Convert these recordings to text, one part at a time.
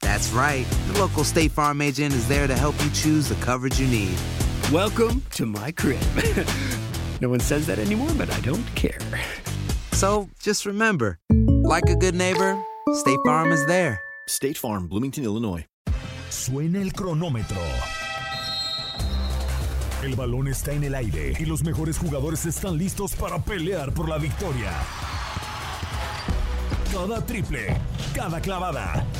That's right. The local State Farm agent is there to help you choose the coverage you need. Welcome to my crib. no one says that anymore, but I don't care. So just remember, like a good neighbor, State Farm is there. State Farm, Bloomington, Illinois. Suena el cronómetro. El balón está en el aire y los mejores jugadores están listos para pelear por la victoria. Cada triple, cada clavada,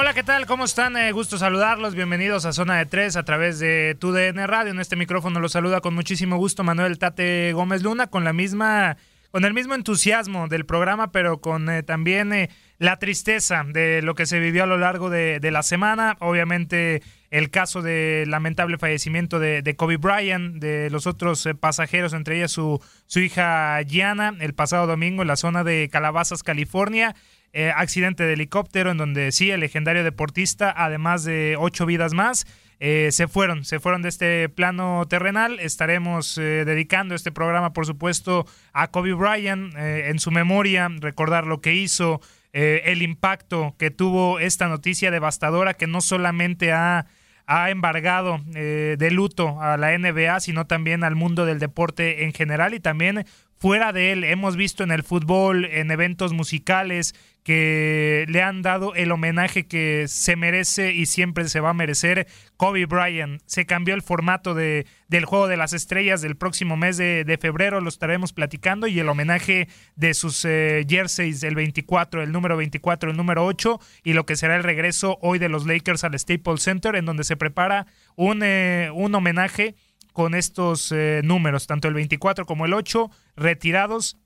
Hola, ¿qué tal? ¿Cómo están? Eh, gusto saludarlos. Bienvenidos a Zona de Tres a través de TUDN Radio. En este micrófono los saluda con muchísimo gusto Manuel Tate Gómez Luna con la misma, con el mismo entusiasmo del programa, pero con eh, también eh, la tristeza de lo que se vivió a lo largo de, la semana. Obviamente el caso del lamentable fallecimiento de, de Kobe Bryant, de los otros eh, pasajeros, entre ellas su, su hija Gianna, el pasado domingo en la zona de Calabazas, California. Eh, accidente de helicóptero en donde sí, el legendario deportista, además de ocho vidas más, eh, se fueron, se fueron de este plano terrenal. Estaremos eh, dedicando este programa, por supuesto, a Kobe Bryant en su memoria, recordar lo que hizo, el impacto que tuvo esta noticia devastadora que no solamente ha ha embargado de luto a la NBA, sino también al mundo del deporte en general y también fuera de él. Hemos visto en el fútbol, en eventos musicales, que le han dado el homenaje que se merece y siempre se va a merecer Kobe Bryant. Se cambió el formato de, del Juego de las Estrellas del próximo mes de, de febrero, lo estaremos platicando, y el homenaje de sus eh, jerseys, el 24, el número 24, el número 8, y lo que será el regreso hoy de los Lakers al Staples Center, en donde se prepara un, eh, un homenaje con estos eh, números, tanto el 24 como el 8, retirados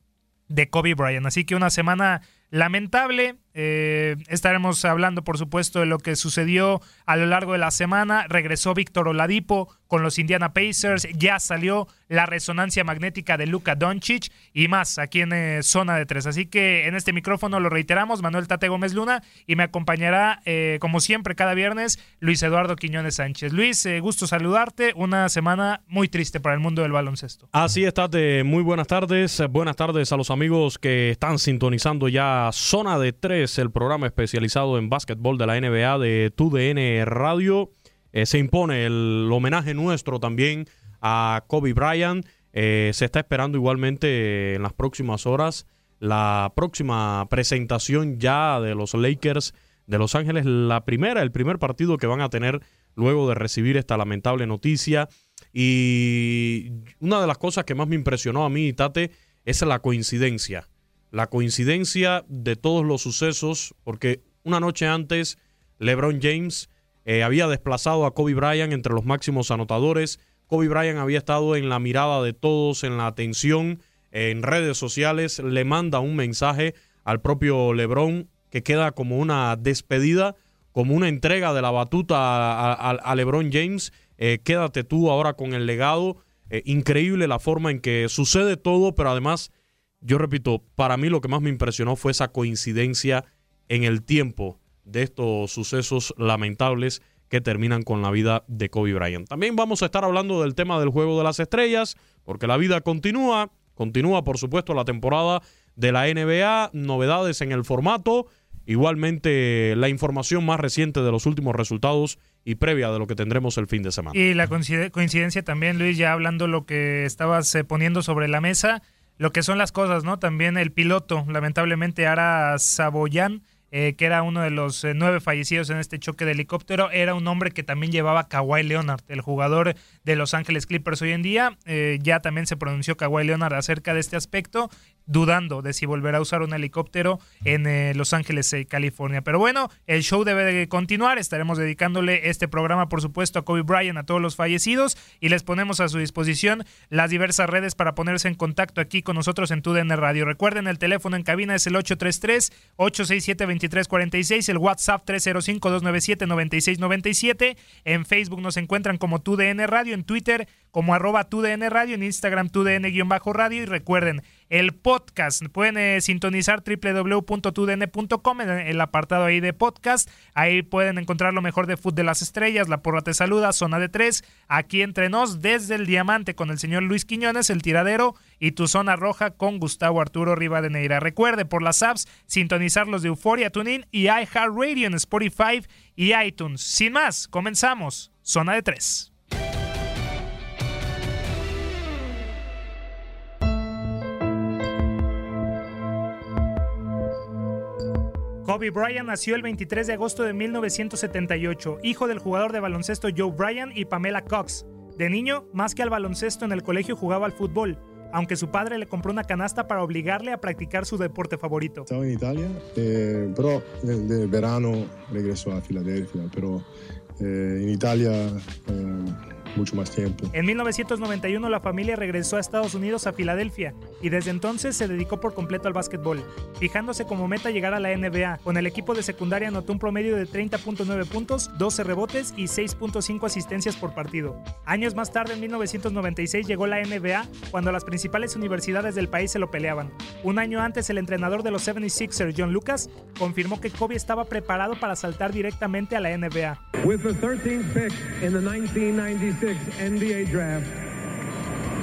de Kobe Bryant. Así que una semana lamentable. Eh, estaremos hablando, por supuesto, de lo que sucedió a lo largo de la semana. Regresó Víctor Oladipo con los Indiana Pacers. Ya salió la resonancia magnética de Luka Doncic y más aquí en eh, Zona de Tres. Así que en este micrófono lo reiteramos, Manuel Tate Gómez Luna y me acompañará, eh, como siempre, cada viernes, Luis Eduardo Quiñones Sánchez. Luis, eh, gusto saludarte. Una semana muy triste para el mundo del baloncesto. Así es, Tate. Muy buenas tardes. Buenas tardes a los amigos que están sintonizando ya Zona de Tres el programa especializado en básquetbol de la NBA de TUDN Radio. Eh, se impone el homenaje nuestro también a Kobe Bryant. Eh, se está esperando igualmente en las próximas horas la próxima presentación ya de los Lakers de Los Ángeles, la primera, el primer partido que van a tener luego de recibir esta lamentable noticia. Y una de las cosas que más me impresionó a mí, Tate, es la coincidencia la coincidencia de todos los sucesos, porque una noche antes LeBron James eh, había desplazado a Kobe Bryant entre los máximos anotadores. Kobe Bryant había estado en la mirada de todos, en la atención, en redes sociales. Le manda un mensaje al propio LeBron que queda como una despedida, como una entrega de la batuta a, LeBron James. Eh, quédate tú ahora con el legado. Eh, increíble la forma en que sucede todo, pero además, yo repito, para mí lo que más me impresionó fue esa coincidencia en el tiempo de estos sucesos lamentables que terminan con la vida de Kobe Bryant. También vamos a estar hablando del tema del juego de las estrellas, porque la vida continúa, continúa por supuesto la temporada de la NBA, novedades en el formato, igualmente la información más reciente de los últimos resultados y previa de lo que tendremos el fin de semana. Y la coincidencia también, Luis, ya hablando lo que estabas eh, poniendo sobre la mesa, lo que son las cosas, ¿no? También el piloto, lamentablemente Ara Saboyan, eh, que era uno de los eh, nueve fallecidos en este choque de helicóptero, era un hombre que también llevaba Kawhi Leonard, el jugador de Los Ángeles Clippers hoy en día. Eh, ya también se pronunció Kawhi Leonard acerca de este aspecto, dudando de si volverá a usar un helicóptero en Los Ángeles, California. Pero bueno, el show debe de continuar. Estaremos dedicándole este programa, por supuesto, a Kobe Bryant, a todos los fallecidos, y les ponemos a su disposición las diversas redes para ponerse en contacto aquí con nosotros en TUDN Radio. Recuerden, el teléfono en cabina es el 833 867 2346, el WhatsApp 305-297-9697. En Facebook nos encuentran como TUDN Radio, en Twitter como arroba TUDN Radio, en Instagram TUDN-radio. Y recuerden, el podcast. Pueden eh, sintonizar www.tudn.com en el apartado ahí de podcast. Ahí pueden encontrar lo mejor de Food de las Estrellas, La Porra Te Saluda, Zona de Tres, aquí entre nos, desde el Diamante con el señor Luis Quiñones, El Tiradero y Tu Zona Roja con Gustavo Arturo Rivadeneira. Recuerde por las apps sintonizar los de Euforia, TuneIn y iHeartRadio en Spotify y iTunes. Sin más, comenzamos. Zona de Tres. Kobe Bryant nació el 23 de agosto de 1978, hijo del jugador de baloncesto Joe Bryant y Pamela Cox. De niño, más que al baloncesto en el colegio jugaba al fútbol, aunque su padre le compró una canasta para obligarle a practicar su deporte favorito. Estaba en Italia, eh, pero de, verano regresó a Filadelfia, pero eh, en Italia eh, mucho más tiempo. En 1991 la familia regresó a Estados Unidos a Filadelfia y desde entonces se dedicó por completo al básquetbol, fijándose como meta llegar a la NBA. Con el equipo de secundaria anotó un promedio de 30.9 puntos, 12 rebotes y 6.5 asistencias por partido. Años más tarde, en 1996, llegó la NBA cuando las principales universidades del país se lo peleaban. Un año antes, el entrenador de los 76ers, John Lucas, confirmó que Kobe estaba preparado para saltar directamente a la NBA. With the 13th pick in the 1996 NBA draft,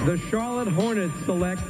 the Charlotte Hornets select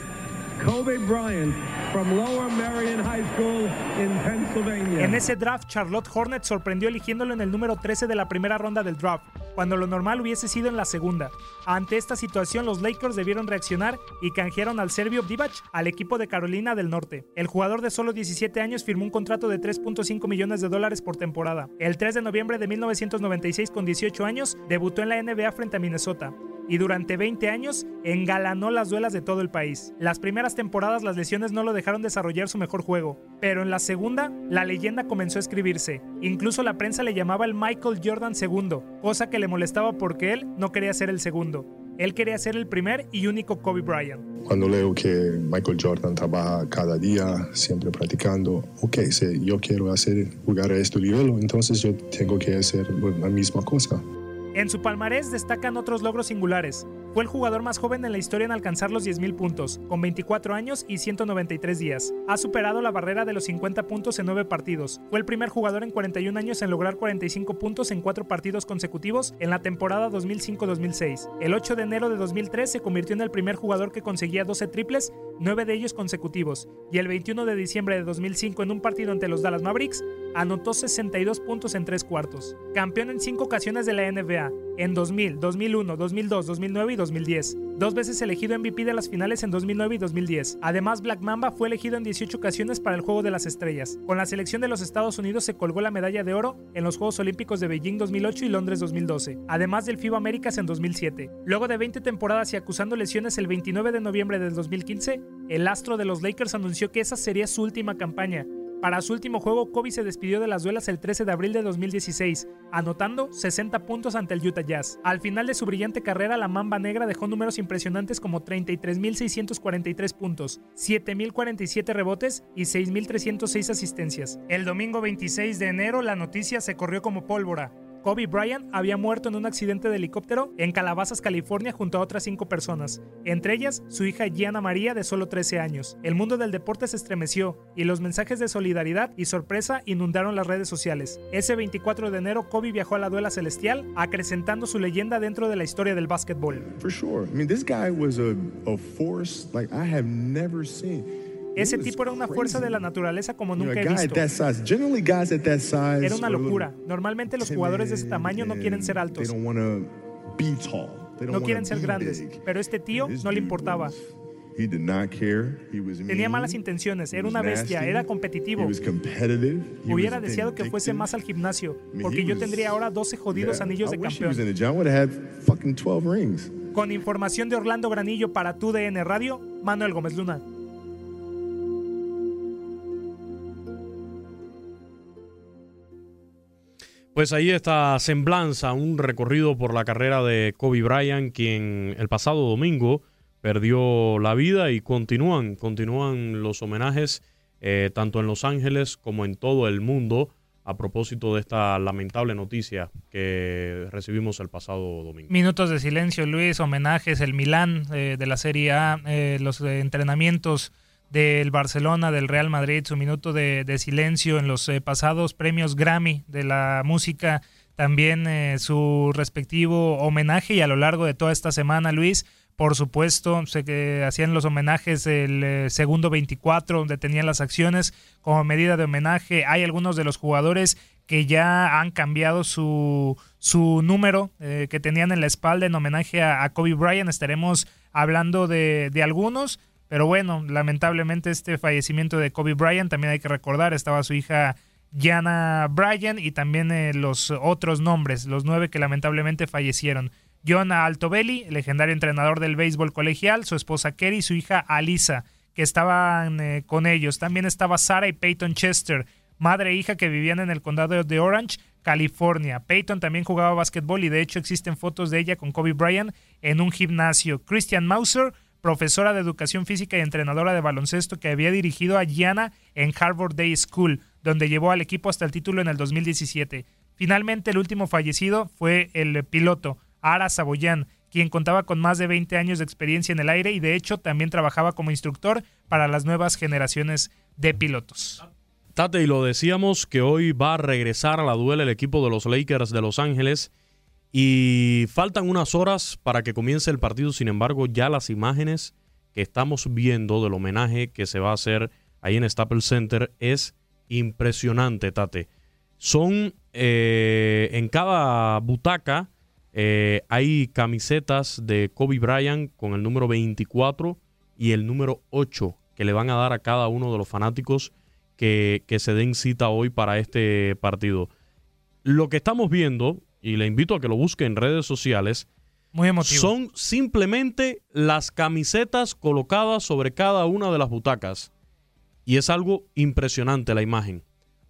Kobe Bryant from Lower Merion High School in Pennsylvania. En ese draft, Charlotte Hornets sorprendió eligiéndolo en el número 13 de la primera ronda del draft, cuando lo normal hubiese sido en la segunda. Ante esta situación, los Lakers debieron reaccionar y canjearon al serbio Divac al equipo de Carolina del Norte. El jugador de solo 17 años firmó un contrato de 3.5 millones de dólares por temporada. El 3 de noviembre de 1996, con 18 años, debutó en la NBA frente a Minnesota y durante 20 años engalanó las duelas de todo el país. Las primeras temporadas las lesiones no lo dejaron desarrollar su mejor juego, pero en la segunda la leyenda comenzó a escribirse. Incluso la prensa le llamaba el Michael Jordan II, cosa que le molestaba porque él no quería ser el segundo. Él quería ser el primer y único Kobe Bryant. Cuando leo que Michael Jordan trabaja cada día, siempre practicando, ok, si yo quiero hacer jugar a este nivel, entonces yo tengo que hacer la misma cosa. En su palmarés destacan otros logros singulares. Fue el jugador más joven en la historia en alcanzar los 10.000 puntos, con 24 años y 193 días. Ha superado la barrera de los 50 puntos en 9 partidos. Fue el primer jugador en 41 años en lograr 45 puntos en 4 partidos consecutivos en la temporada 2005-2006. El 8 de enero de 2003 se convirtió en el primer jugador que conseguía 12 triples, 9 de ellos consecutivos. Y el 21 de diciembre de 2005 en un partido ante los Dallas Mavericks, anotó 62 puntos en 3 cuartos. Campeón en 5 ocasiones de la NBA en 2000, 2001, 2002, 2009 y 2010. Dos veces elegido MVP de las finales en 2009 y 2010. Además, Black Mamba fue elegido en 18 ocasiones para el Juego de las Estrellas. Con la selección de los Estados Unidos se colgó la medalla de oro en los Juegos Olímpicos de Beijing 2008 y Londres 2012, además del FIBA Américas en 2007. Luego de 20 temporadas y acusando lesiones el 29 de noviembre del 2015, el astro de los Lakers anunció que esa sería su última campaña Para su último juego, Kobe se despidió de las duelas el 13 de abril de 2016, anotando 60 puntos ante el Utah Jazz. Al final de su brillante carrera, la Mamba Negra dejó números impresionantes como 33.643 puntos, 7.047 rebotes y 6.306 asistencias. El domingo 26 de enero, la noticia se corrió como pólvora. Kobe Bryant había muerto en un accidente de helicóptero en Calabazas, California, junto a otras cinco personas, entre ellas su hija Gianna María de solo 13 años. El mundo del deporte se estremeció y los mensajes de solidaridad y sorpresa inundaron las redes sociales. Ese 24 de enero, Kobe viajó a la duela celestial, acrecentando su leyenda dentro de la historia del básquetbol. For sure. I mean, this guy was a, a force like I have never seen. Ese tipo era una fuerza de la naturaleza como nunca he visto. Era una locura. Normalmente los jugadores de ese tamaño no quieren ser altos, no quieren ser grandes, pero este tío no le importaba. He did not care. He was Tenía malas intenciones, era una bestia, era competitivo. Hubiera deseado que fuese más al gimnasio, porque yo tendría ahora 12 jodidos anillos de campeón. in the gym. I would have had fucking 12 rings. Con información de Orlando Granillo para tu DN Radio, Manuel Gómez Luna. Pues ahí está semblanza, un recorrido por la carrera de Kobe Bryant, quien el pasado domingo perdió la vida y continúan, continúan los homenajes eh, tanto en Los Ángeles como en todo el mundo a propósito de esta lamentable noticia que recibimos el pasado domingo. Minutos de silencio, Luis, homenajes, el Milán eh, de la Serie A, eh, los eh, entrenamientos del Barcelona, del Real Madrid, su minuto de, silencio en los eh, pasados premios Grammy de la música, también eh, su respectivo homenaje y a lo largo de toda esta semana, Luis, por supuesto, se que hacían los homenajes el eh, segundo 24, donde tenían las acciones como medida de homenaje. Hay algunos de los jugadores que ya han cambiado su, su número eh, que tenían en la espalda en homenaje a, a Kobe Bryant. Estaremos hablando de, de algunos. Pero bueno, lamentablemente este fallecimiento de Kobe Bryant, también hay que recordar, estaba su hija Gianna Bryant y también eh, los otros nombres, los nueve que lamentablemente fallecieron. John Altobelli, legendario entrenador del béisbol colegial, su esposa Kerry y su hija Alisa, que estaban eh, con ellos. También estaba Sarah y Peyton Chester, madre e hija que vivían en el condado de Orange, California. Peyton también jugaba básquetbol y de hecho existen fotos de ella con Kobe Bryant en un gimnasio. Christian Mauser, profesora de educación física y entrenadora de baloncesto que había dirigido a Gianna en Harvard Day School, donde llevó al equipo hasta el título en el 2017. Finalmente, el último fallecido fue el piloto, Ara Saboyan, quien contaba con más de 20 años de experiencia en el aire y de hecho también trabajaba como instructor para las nuevas generaciones de pilotos. Tate, y lo decíamos que hoy va a regresar a la duela el equipo de los Lakers de Los Ángeles y faltan unas horas para que comience el partido. Sin embargo, ya las imágenes que estamos viendo del homenaje que se va a hacer ahí en Staples Center es impresionante, Tate. Son eh, en cada butaca eh, hay camisetas de Kobe Bryant con el número 24 y el número 8 que le van a dar a cada uno de los fanáticos que, que se den cita hoy para este partido. Lo que estamos viendo, y le invito a que lo busque en redes sociales, Muy emotivo. son simplemente las camisetas colocadas sobre cada una de las butacas. Y es algo impresionante la imagen.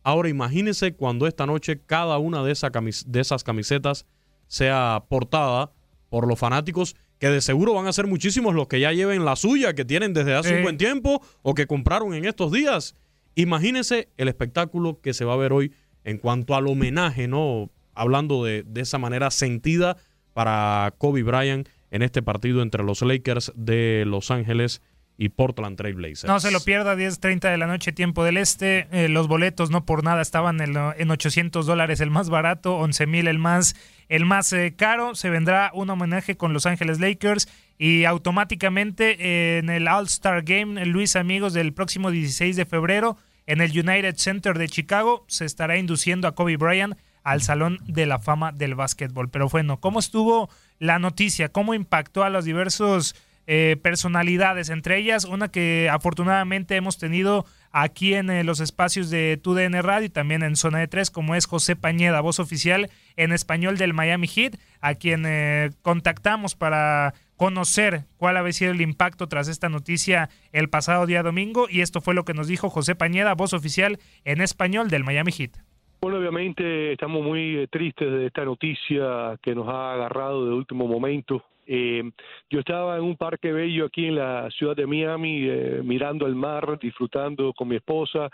Ahora imagínense cuando esta noche cada una de, esa de esas camisetas sea portada por los fanáticos, que de seguro van a ser muchísimos los que ya lleven la suya, que tienen desde hace un buen tiempo o que compraron en estos días. Imagínense el espectáculo que se va a ver hoy en cuanto al homenaje, ¿no? Hablando de, de esa manera sentida para Kobe Bryant en este partido entre los Lakers de Los Ángeles y Portland Trail Blazers. No se lo pierda, 10.30 de la noche, tiempo del este. Eh, los boletos no por nada estaban en, en 800 dólares el más barato, 11 mil el más, el más eh, caro. Se vendrá un homenaje con Los Ángeles Lakers y automáticamente eh, en el All-Star Game, Luis amigos, del próximo 16 de febrero en el United Center de Chicago se estará induciendo a Kobe Bryant al Salón de la Fama del Básquetbol. Pero bueno, ¿cómo estuvo la noticia? ¿Cómo impactó a los diversos eh, personalidades? Entre ellas, una que afortunadamente hemos tenido aquí en eh, los espacios de TUDN Radio y también en Zona de Tres, como es José Pañeda, voz oficial en español del Miami Heat, a quien eh, contactamos para conocer cuál había sido el impacto tras esta noticia el pasado día domingo y esto fue lo que nos dijo José Pañeda, voz oficial en español del Miami Heat. Bueno, obviamente estamos muy eh, tristes de esta noticia que nos ha agarrado de último momento. Eh, yo estaba en un parque bello aquí en la ciudad de Miami, eh, mirando el mar, disfrutando con mi esposa.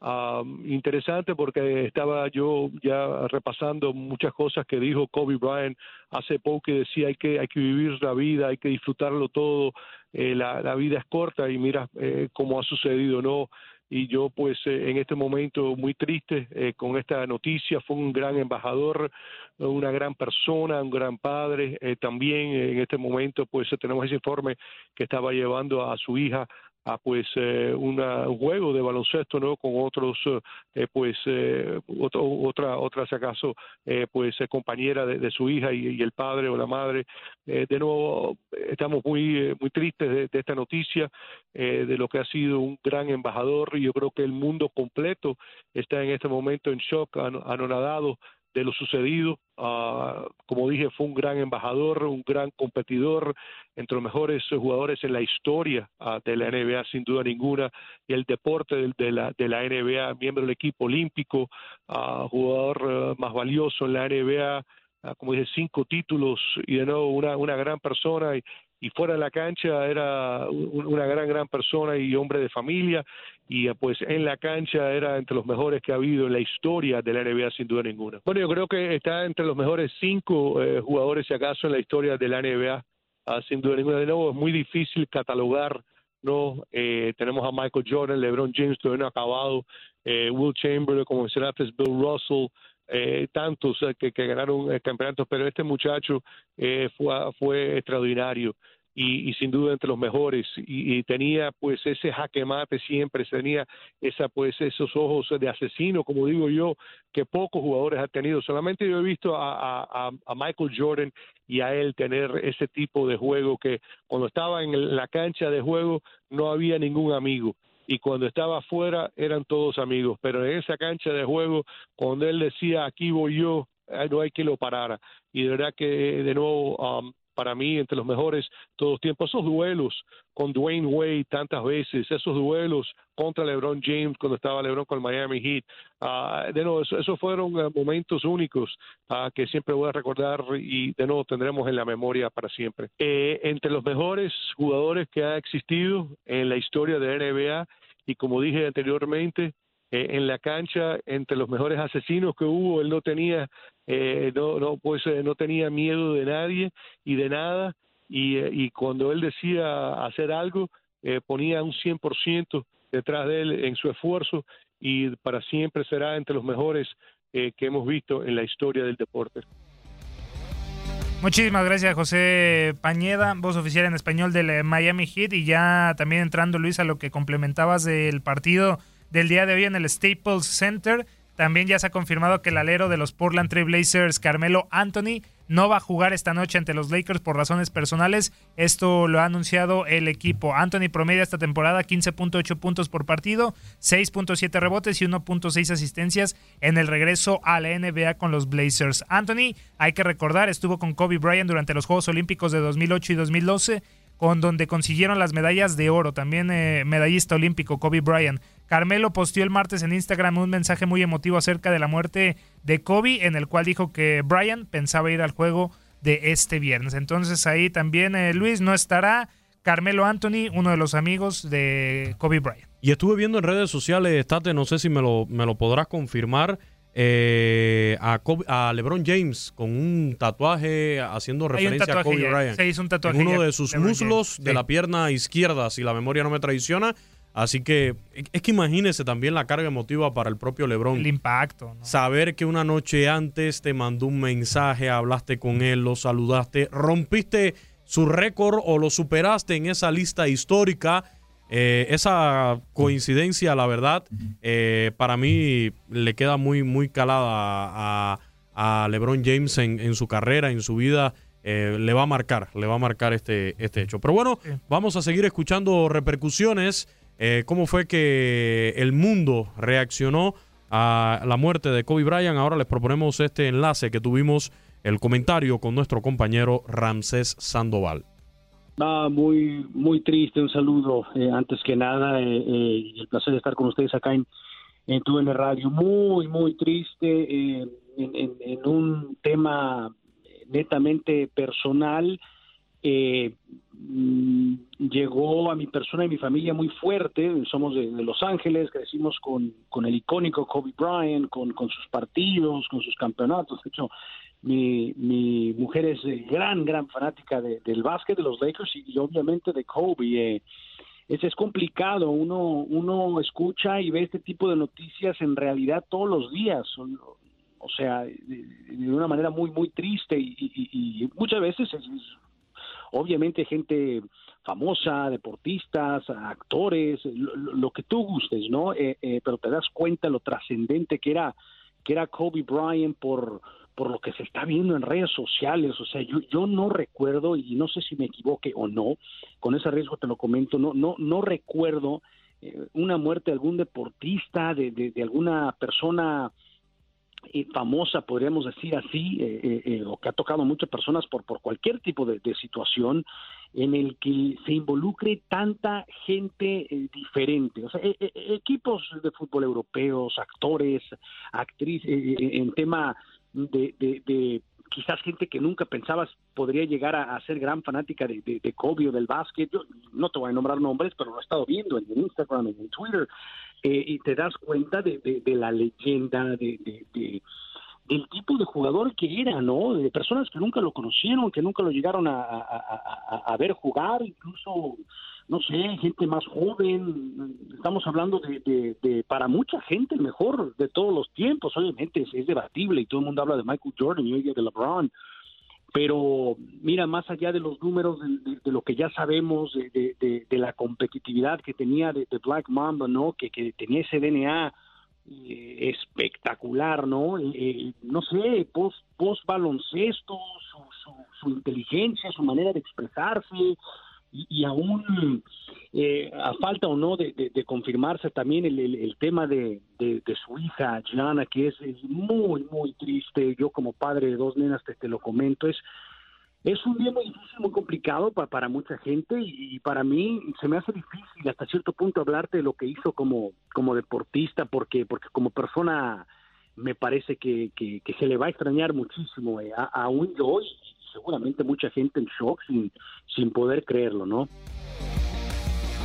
Ah, interesante porque estaba yo ya repasando muchas cosas que dijo Kobe Bryant hace poco y decía hay que hay que vivir la vida, hay que disfrutarlo todo, la, la, vida es corta y mira cómo ha sucedido, ¿no? Y yo pues eh, en este momento muy triste eh, con esta noticia, fue un gran embajador, una gran persona, un gran padre, eh, también en este momento pues tenemos ese informe que estaba llevando a su hija a pues eh, una, un juego de baloncesto no con otros eh, pues eh, otra otra si acaso eh, pues compañera de, su hija y, el padre o la madre. De nuevo estamos muy muy tristes de, de esta noticia de lo que ha sido un gran embajador. Y yo creo que el mundo completo está en este momento en shock anonadado de lo sucedido. Uh, como dije, fue un gran embajador, un gran competidor, entre los mejores jugadores en la historia uh, de la NBA, sin duda ninguna, y el deporte de, de, la, de la NBA, miembro del equipo olímpico, uh, jugador más valioso en la NBA, como dije, cinco títulos y de nuevo una, una gran persona y, y fuera de la cancha era una gran, gran persona y hombre de familia y eh, pues en la cancha era entre los mejores que ha habido en la historia de la NBA sin duda ninguna. Bueno, yo creo que está entre los mejores cinco eh, jugadores si acaso en la historia de la NBA ah, sin duda ninguna. De nuevo es muy difícil catalogar no eh, tenemos a Michael Jordan, LeBron James todavía no acabado, Will Chamberlain, como mencionaste, Bill Russell, eh, tantos que, que, ganaron campeonatos, pero este muchacho eh, fue, fue extraordinario. Y, y, sin duda entre los mejores y, tenía pues ese jaque mate siempre tenía esa pues esos ojos de asesino como digo yo que pocos jugadores han tenido solamente yo he visto a Michael Jordan y a él tener ese tipo de juego que cuando estaba en la cancha de juego no había ningún amigo y cuando estaba afuera eran todos amigos, pero en esa cancha de juego, cuando él decía aquí voy yo, no hay que lo parara. Y de verdad que de nuevo um, para mí entre los mejores todos los tiempos. Esos duelos con Dwayne Wade tantas veces, esos duelos contra LeBron James cuando estaba LeBron con el Miami Heat, uh, de nuevo, esos fueron uh, momentos únicos uh, que siempre voy a recordar y de nuevo tendremos en la memoria para siempre. Eh, entre los mejores jugadores que ha existido en la historia de NBA y como dije anteriormente, eh, en la cancha entre los mejores asesinos que hubo, él no tenía, eh, no, no, pues, eh, no tenía miedo de nadie y de nada, y, y cuando él decía hacer algo, ponía un 100% detrás de él en su esfuerzo y para siempre será entre los mejores que hemos visto en la historia del deporte. Muchísimas gracias, José Pañeda, voz oficial en español del Miami Heat. Y ya también entrando, Luis, a lo que complementabas del partido del día de hoy en el Staples Center. También ya se ha confirmado que el alero de los Portland Trail Blazers, Carmelo Anthony, no va a jugar esta noche ante los Lakers por razones personales. Esto lo ha anunciado el equipo. Anthony promedia esta temporada 15.8 puntos por partido, 6.7 rebotes y 1.6 asistencias en el regreso a la NBA con los Blazers. Anthony, hay que recordar, estuvo con Kobe Bryant durante los Juegos Olímpicos de 2008 y 2012 con donde consiguieron las medallas de oro, también eh, medallista olímpico Kobe Bryant. Carmelo posteó el martes en Instagram un mensaje muy emotivo acerca de la muerte de Kobe, en el cual dijo que Bryant pensaba ir al juego de este viernes. Entonces ahí también eh, Luis no estará. Carmelo Anthony, uno de los amigos de Kobe Bryant. Y estuve viendo en redes sociales, Tate, no sé si me lo, me lo podrás confirmar, eh, a, LeBron James con un tatuaje haciendo referencia a Kobe Bryant. Se hizo un tatuaje. uno de sus muslos de la pierna izquierda, si la memoria no me traiciona. Así que es que imagínese también la carga emotiva para el propio LeBron. El impacto. Saber que una noche antes te mandó un mensaje, hablaste con él, lo saludaste, rompiste su récord o lo superaste en esa lista histórica eh, esa coincidencia, la verdad, eh, para mí le queda muy, muy calada a, LeBron James en, su carrera, en su vida. Eh, le va a marcar, le va a marcar este, este hecho. Pero bueno, vamos a seguir escuchando repercusiones. cómo fue que el mundo reaccionó a la muerte de Kobe Bryant. Ahora les proponemos este enlace que tuvimos, el comentario con nuestro compañero Ramsés Sandoval. Ah, muy, muy triste, un saludo eh, antes que nada eh, eh, el placer de estar con ustedes acá en, en tu en radio. Muy, muy triste en, en, un tema netamente personal. Mm, llegó a mi persona y mi familia muy fuerte. Somos de, Los Ángeles, crecimos con, con, el icónico Kobe Bryant, con, con sus partidos, con sus campeonatos. De hecho, mi, mi mujer es eh, gran, gran fanática del básquet de los Lakers y, obviamente de Kobe. Eh, es, complicado, uno, uno escucha y ve este tipo de noticias en realidad todos los días, o, sea, de, una manera muy, muy triste y, muchas veces es, obviamente gente famosa, deportistas, actores, lo, que tú gustes, ¿no? Eh, pero te das cuenta lo trascendente que era que era Kobe Bryant por por lo que se está viendo en redes sociales. O sea, yo, yo no recuerdo, y no sé si me equivoque o no, con ese riesgo te lo comento, no, no, no recuerdo eh, una muerte de algún deportista, de, de, alguna persona eh, famosa, podríamos decir así, eh, o que ha tocado a muchas personas por, por cualquier tipo de, situación en el que se involucre tanta gente diferente, o sea, equipos de fútbol europeos, actores, actrices, en tema de, de, quizás gente que nunca pensabas podría llegar a, ser gran fanática de, de, Kobe o del básquet. Yo no te voy a nombrar nombres, pero lo he estado viendo en Instagram, en Twitter, eh, y te das cuenta de, la leyenda, de, del tipo de jugador que era, ¿no? De personas que nunca lo conocieron, que nunca lo llegaron a, a ver jugar, incluso no sé, gente más joven, estamos hablando de, de, para mucha gente el mejor de todos los tiempos, obviamente es, debatible y todo el mundo habla de Michael Jordan y de LeBron, pero mira, más allá de los números, de, lo que ya sabemos, de, la competitividad que tenía de, Black Mamba, ¿no? Que, que tenía ese DNA eh, espectacular, ¿no? Eh, no sé, post baloncesto, su, su, su inteligencia, su manera de expresarse, y, aún eh, a falta o no de, confirmarse también el, tema de, su hija Gianna, que es, muy, muy triste. Yo como padre de dos nenas te, lo comento, es, es un día muy difícil, muy complicado para, para mucha gente y, para mí se me hace difícil hasta cierto punto hablarte de lo que hizo como, como deportista, porque, porque como persona me parece que, que, se le va a extrañar muchísimo, eh, aún yo seguramente mucha gente en shock sin, sin poder creerlo, ¿no?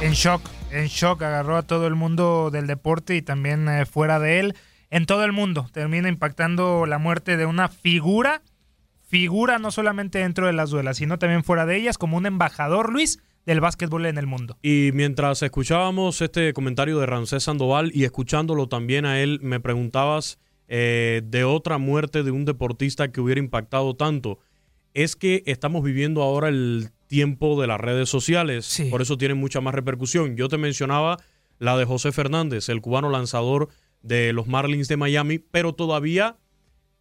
En shock, en shock, agarró a todo el mundo del deporte y también eh, fuera de él, en todo el mundo. Termina impactando la muerte de una figura, figura no solamente dentro de las duelas, sino también fuera de ellas, como un embajador, Luis, del básquetbol en el mundo. Y mientras escuchábamos este comentario de Rancés Sandoval y escuchándolo también a él, me preguntabas eh, de otra muerte de un deportista que hubiera impactado tanto es que estamos viviendo ahora el tiempo de las redes sociales, por eso tiene mucha más repercusión. Yo te mencionaba la de José Fernández, el cubano lanzador de los Marlins de Miami, pero todavía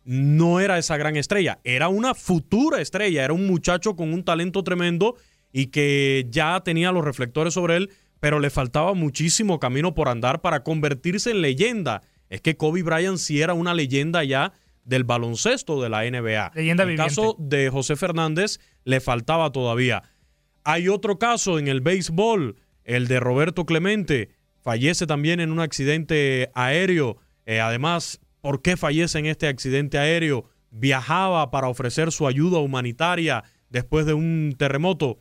no era esa gran estrella, era una futura estrella, era un muchacho con un talento tremendo y que ya tenía los reflectores sobre él, pero le faltaba muchísimo camino por andar para convertirse en leyenda. Es que Kobe Bryant sí era una leyenda ya del baloncesto de la NBA. Leyenda el caso de José Fernández le faltaba todavía. Hay otro caso en el béisbol, el de Roberto Clemente. Fallece también en un accidente aéreo. Eh, además, ¿por qué fallece en este accidente aéreo? Viajaba para ofrecer su ayuda humanitaria después de un terremoto.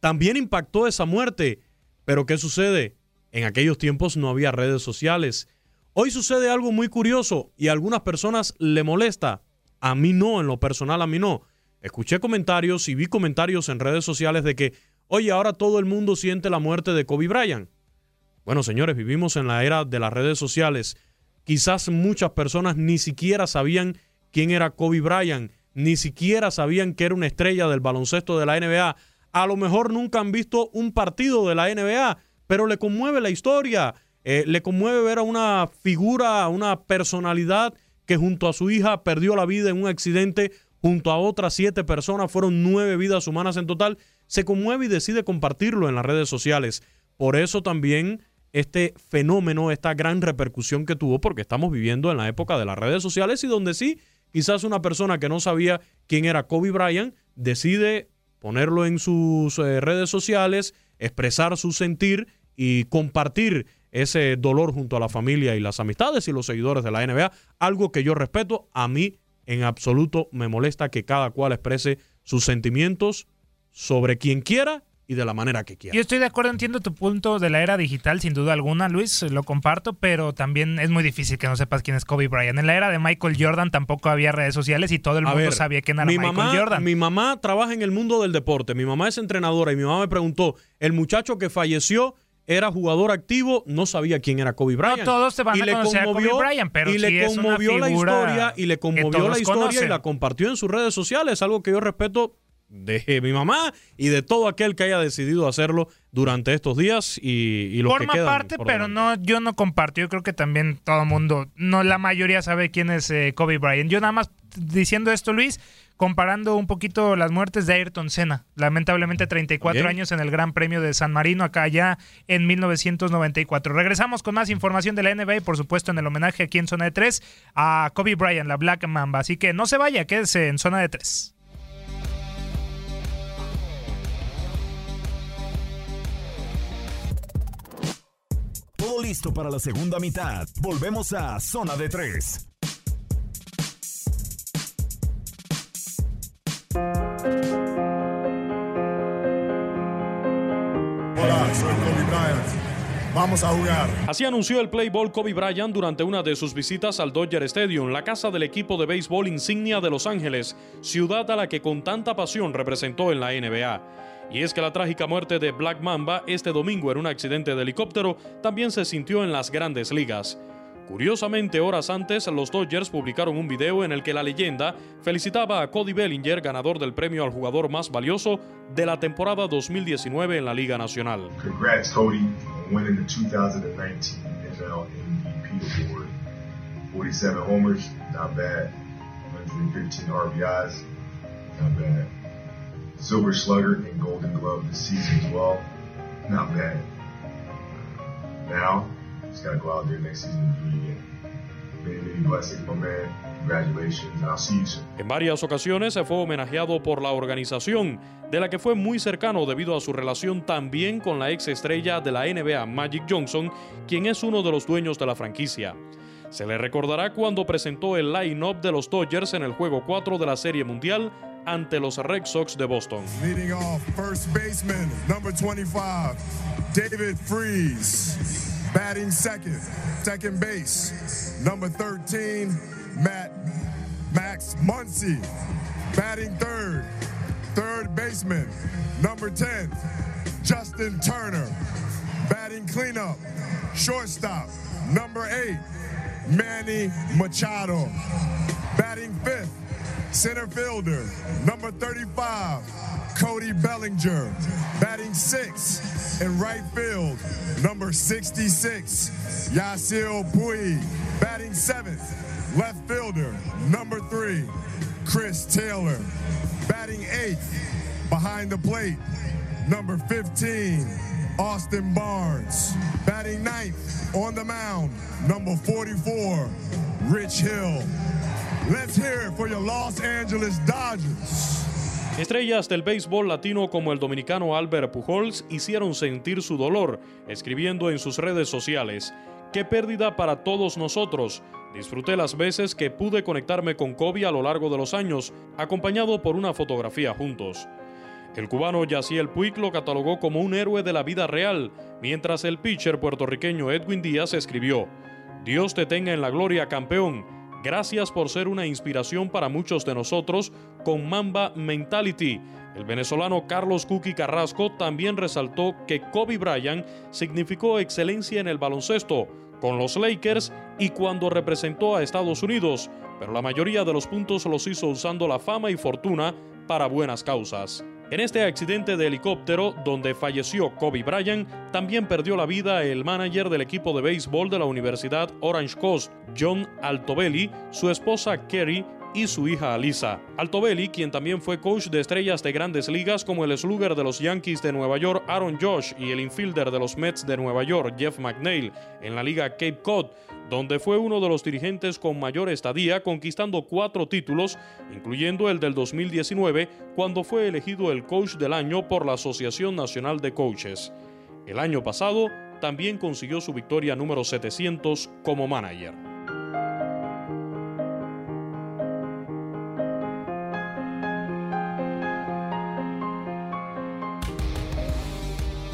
También impactó esa muerte. Pero ¿qué sucede? En aquellos tiempos no había redes sociales. Hoy sucede algo muy curioso y a algunas personas le molesta. A mí no, en lo personal a mí no. Escuché comentarios y vi comentarios en redes sociales de que, oye, ahora todo el mundo siente la muerte de Kobe Bryant. Bueno, señores, vivimos en la era de las redes sociales. Quizás muchas personas ni siquiera sabían quién era Kobe Bryant, ni siquiera sabían que era una estrella del baloncesto de la NBA. A lo mejor nunca han visto un partido de la NBA, pero le conmueve la historia eh, le conmueve ver a una figura, a una personalidad que junto a su hija perdió la vida en un accidente, junto a otras siete personas, fueron nueve vidas humanas en total. Se conmueve y decide compartirlo en las redes sociales. Por eso también este fenómeno, esta gran repercusión que tuvo, porque estamos viviendo en la época de las redes sociales y donde sí, quizás una persona que no sabía quién era Kobe Bryant decide ponerlo en sus eh, redes sociales, expresar su sentir y compartir ese dolor junto a la familia y las amistades y los seguidores de la NBA, algo que yo respeto, a mí en absoluto me molesta que cada cual exprese sus sentimientos sobre quien quiera y de la manera que quiera. Yo estoy de acuerdo, entiendo tu punto de la era digital, sin duda alguna, Luis, lo comparto, pero también es muy difícil que no sepas quién es Kobe Bryant. En la era de Michael Jordan tampoco había redes sociales y todo el mundo sabía quién era Michael Jordan. Mi mamá trabaja en el mundo del deporte, mi mamá es entrenadora y mi mamá me preguntó, el muchacho que falleció era jugador activo, no sabía quién era Kobe Bryant. No todos te van a conocer a Kobe Bryant, pero y le conmovió la historia y le conmovió la historia y la compartió en sus redes sociales, algo que yo respeto de mi mamá y de todo aquel que haya decidido hacerlo durante estos días y, y los que quedan. parte, pero no, yo no comparto. Yo creo que también todo el mundo, no la mayoría sabe quién es eh, Kobe Bryant. Yo nada más diciendo esto, Luis, comparando un poquito las muertes de Ayrton Senna. Lamentablemente 34 años en el Gran Premio de San Marino, acá ya en 1994. Regresamos con más información de la NBA y por supuesto en el homenaje aquí en Zona de 3 a Kobe Bryant, la Black Mamba. Así que no se vaya, quédese en Zona de 3. Todo listo para la segunda mitad. Volvemos a Zona de 3. Vamos a jugar. Así anunció el Playboy Kobe Bryant durante una de sus visitas al Dodger Stadium, la casa del equipo de béisbol insignia de Los Ángeles, ciudad a la que con tanta pasión representó en la NBA. Y es que la trágica muerte de Black Mamba este domingo en un accidente de helicóptero también se sintió en las grandes ligas. Curiosamente, horas antes, los Dodgers publicaron un video en el que la leyenda felicitaba a Cody Bellinger, ganador del premio al jugador más valioso de la temporada 2019 en la Liga Nacional. Congrats, Cody, winning the 2019 NFL MVP award. 47 homers, not bad. 115 RBIs, not bad. Silver Slugger and Golden Glove this season as well, not bad. Now, just gotta go out there next season and my man. En varias ocasiones se fue homenajeado por la organización, de la que fue muy cercano debido a su relación también con la ex estrella de la NBA, Magic Johnson, quien es uno de los dueños de la franquicia. Se le recordará cuando presentó el line-up de los Dodgers en el juego 4 de la Serie Mundial ante los Red Sox de Boston. Leading off, first baseman, number 25, David Freeze. Batting second, second base, number 13, Matt Max Muncy. Batting third, third baseman, number 10, Justin Turner. Batting cleanup, shortstop, number 8, Manny Machado. Batting fifth, center fielder, number 35, Cody Bellinger. Batting six in right field, number 66, Yasiel Puig. Batting seventh, left fielder, number three, Chris Taylor. Batting eighth, behind the plate, number 15, Austin Barnes. Batting ninth, on the mound, number 44, Rich Hill. Let's hear it for your Los Angeles Dodgers. Estrellas del béisbol latino como el dominicano Albert Pujols hicieron sentir su dolor, escribiendo en sus redes sociales, Qué pérdida para todos nosotros. Disfruté las veces que pude conectarme con Kobe a lo largo de los años, acompañado por una fotografía juntos. El cubano Yaciel Puig lo catalogó como un héroe de la vida real, mientras el pitcher puertorriqueño Edwin Díaz escribió, Dios te tenga en la gloria, campeón. Gracias por ser una inspiración para muchos de nosotros con Mamba Mentality. El venezolano Carlos Cuqui Carrasco también resaltó que Kobe Bryant significó excelencia en el baloncesto con los Lakers y cuando representó a Estados Unidos, pero la mayoría de los puntos los hizo usando la fama y fortuna para buenas causas. En este accidente de helicóptero donde falleció Kobe Bryant, también perdió la vida el manager del equipo de béisbol de la Universidad Orange Coast, John Altobelli, su esposa Kerry y su hija Alisa. Altobelli, quien también fue coach de estrellas de grandes ligas como el slugger de los Yankees de Nueva York Aaron Josh y el infielder de los Mets de Nueva York Jeff McNeil en la liga Cape Cod, donde fue uno de los dirigentes con mayor estadía, conquistando cuatro títulos, incluyendo el del 2019, cuando fue elegido el coach del año por la Asociación Nacional de Coaches. El año pasado también consiguió su victoria número 700 como manager.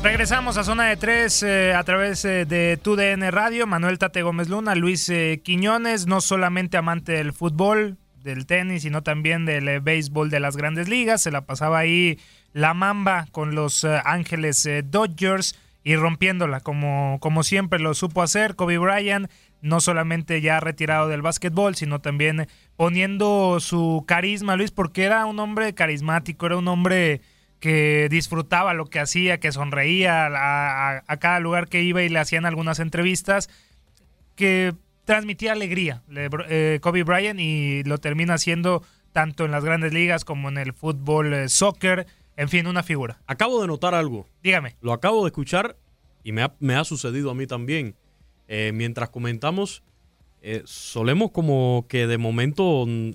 Regresamos a zona de tres eh, a través eh, de TUDN Radio. Manuel Tate Gómez Luna, Luis eh, Quiñones, no solamente amante del fútbol, del tenis, sino también del béisbol de las grandes ligas. Se la pasaba ahí la mamba con los Ángeles Dodgers y rompiéndola como, como siempre lo supo hacer Kobe Bryant, no solamente ya retirado del básquetbol, sino también poniendo su carisma, Luis, porque era un hombre carismático, era un hombre que disfrutaba lo que hacía, que sonreía a, cada lugar que iba y le hacían algunas entrevistas, que transmitía alegría eh, Kobe Bryant y lo termina haciendo tanto en las grandes ligas como en el fútbol, eh, soccer, en fin, una figura. Acabo de notar algo. Dígame. Lo acabo de escuchar y me ha, sucedido a mí también. Eh, mientras comentamos, solemos como que de momento mm,